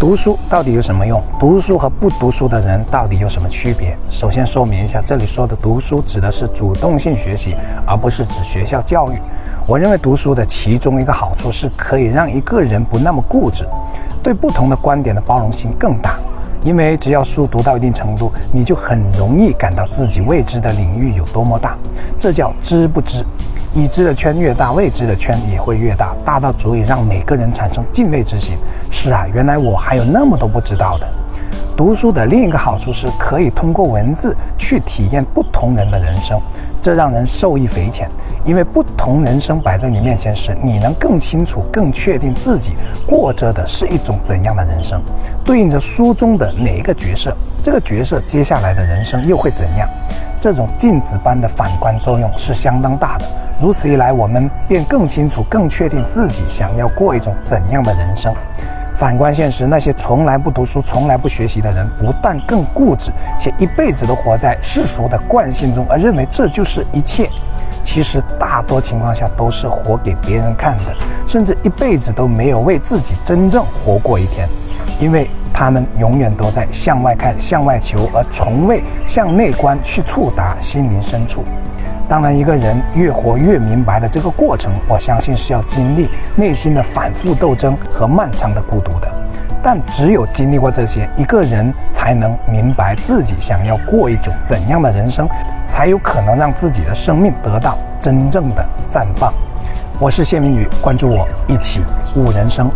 读书到底有什么用？读书和不读书的人到底有什么区别？首先说明一下，这里说的读书指的是主动性学习，而不是指学校教育。我认为读书的其中一个好处是可以让一个人不那么固执，对不同的观点的包容性更大。因为只要书读到一定程度，你就很容易感到自己未知的领域有多么大，这叫知不知。已知的圈越大，未知的圈也会越大，大到足以让每个人产生敬畏之心。是啊，原来我还有那么多不知道的。读书的另一个好处是可以通过文字去体验不同人的人生，这让人受益匪浅。因为不同人生摆在你面前时，你能更清楚、更确定自己过着的是一种怎样的人生，对应着书中的哪一个角色，这个角色接下来的人生又会怎样？这种镜子般的反观作用是相当大的。如此一来，我们便更清楚、更确定自己想要过一种怎样的人生。反观现实，那些从来不读书、从来不学习的人，不但更固执，且一辈子都活在世俗的惯性中，而认为这就是一切。其实，大多情况下都是活给别人看的，甚至一辈子都没有为自己真正活过一天，因为他们永远都在向外看、向外求，而从未向内观去触达心灵深处。当然，一个人越活越明白的这个过程，我相信是要经历内心的反复斗争和漫长的孤独的。但只有经历过这些，一个人才能明白自己想要过一种怎样的人生，才有可能让自己的生命得到真正的绽放。我是谢明宇，关注我，一起悟人生。